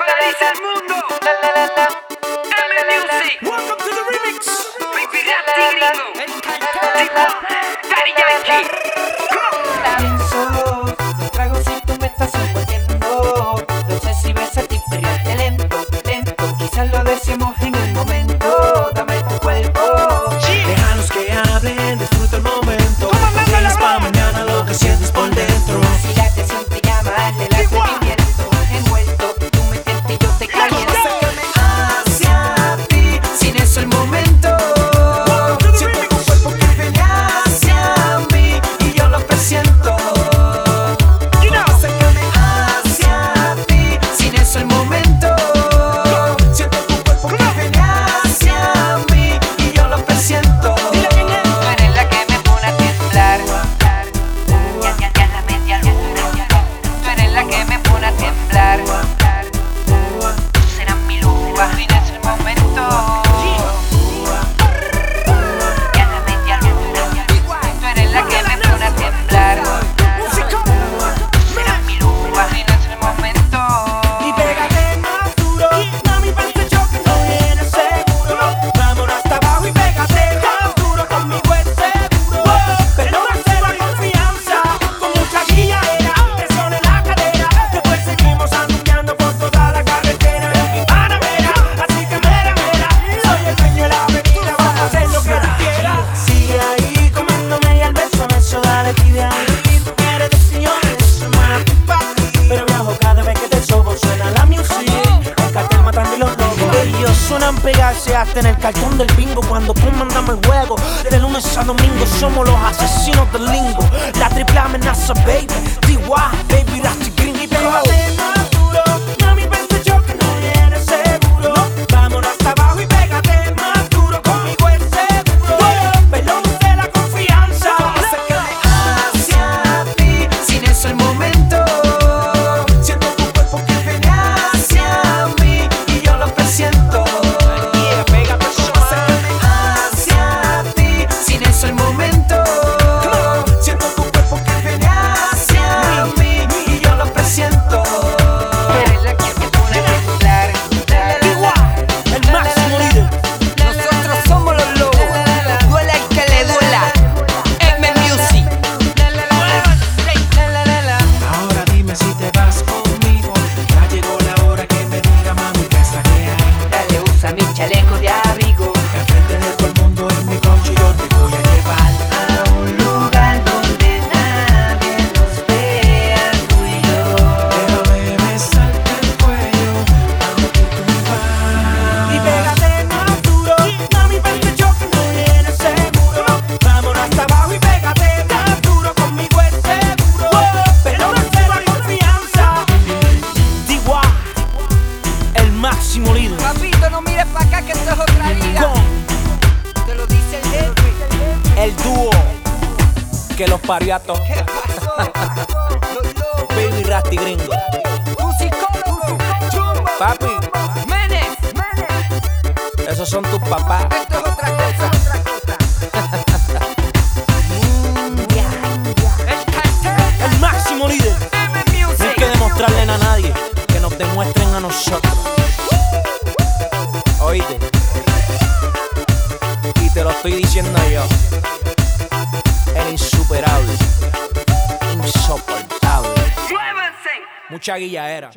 paraliza el mundo. La, la, la, la. M Music. Welcome to the remix. Gringo. pegarse hasta en el cartón del bingo cuando comandamos el juego. De lunes a domingo somos los asesinos del lingo. La triple amenaza, baby. DY mi chaleco de pariato. ¿Qué pasó? Baby Rasty Gringo. Un psicólogo. Chumbo. Papi. Menes. Menes. Esos son tus papás. Esto es otra cosa. El máximo líder. No hay que demostrarle a nadie que nos demuestren a nosotros. Mucha guilladera.